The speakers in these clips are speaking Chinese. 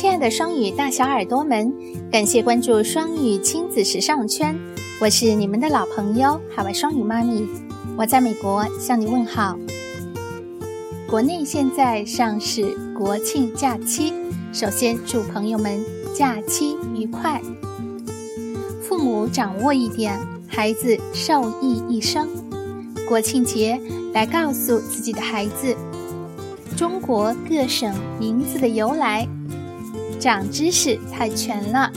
亲爱的双语大小耳朵们，感谢关注双语亲子时尚圈，我是你们的老朋友海外双语妈咪，我在美国向你问好。国内现在上是国庆假期，首先祝朋友们假期愉快。父母掌握一点，孩子受益一生。国庆节来告诉自己的孩子，中国各省名字的由来。长知识太全了，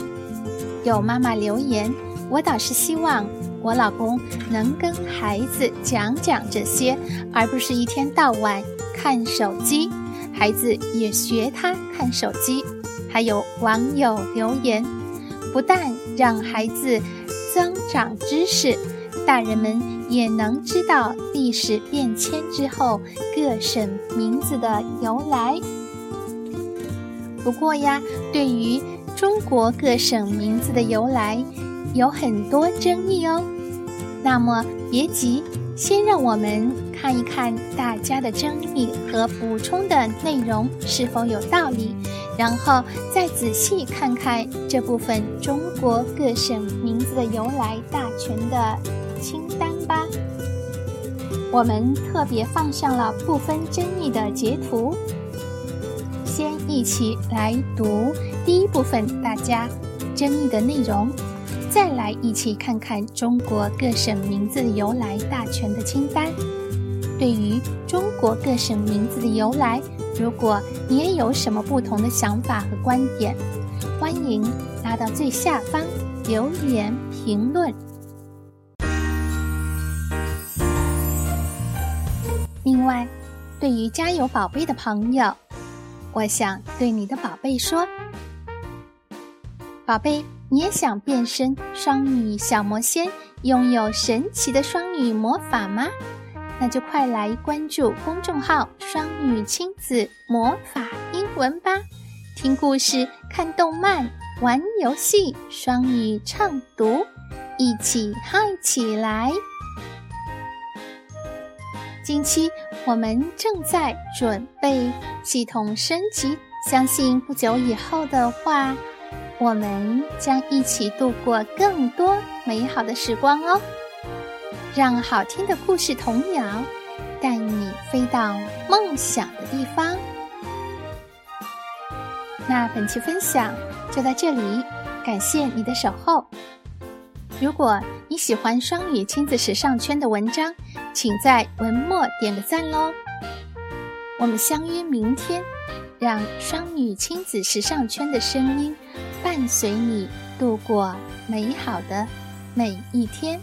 有妈妈留言，我倒是希望我老公能跟孩子讲讲这些，而不是一天到晚看手机，孩子也学他看手机。还有网友留言，不但让孩子增长知识，大人们也能知道历史变迁之后各省名字的由来。不过呀，对于中国各省名字的由来，有很多争议哦。那么别急，先让我们看一看大家的争议和补充的内容是否有道理，然后再仔细看看这部分中国各省名字的由来大全的清单吧。我们特别放上了部分争议的截图。先一起来读第一部分大家争议的内容，再来一起看看中国各省名字由来大全的清单。对于中国各省名字的由来，如果你也有什么不同的想法和观点，欢迎拉到最下方留言评论。另外，对于家有宝贝的朋友，我想对你的宝贝说：“宝贝，你也想变身双语小魔仙，拥有神奇的双语魔法吗？那就快来关注公众号‘双语亲子魔法英文’吧，听故事、看动漫、玩游戏，双语畅读，一起嗨起来！近期。”我们正在准备系统升级，相信不久以后的话，我们将一起度过更多美好的时光哦。让好听的故事童谣带你飞到梦想的地方。那本期分享就到这里，感谢你的守候。如果你喜欢双语亲子时尚圈的文章，请在文末点个赞喽！我们相约明天，让双女亲子时尚圈的声音伴随你度过美好的每一天。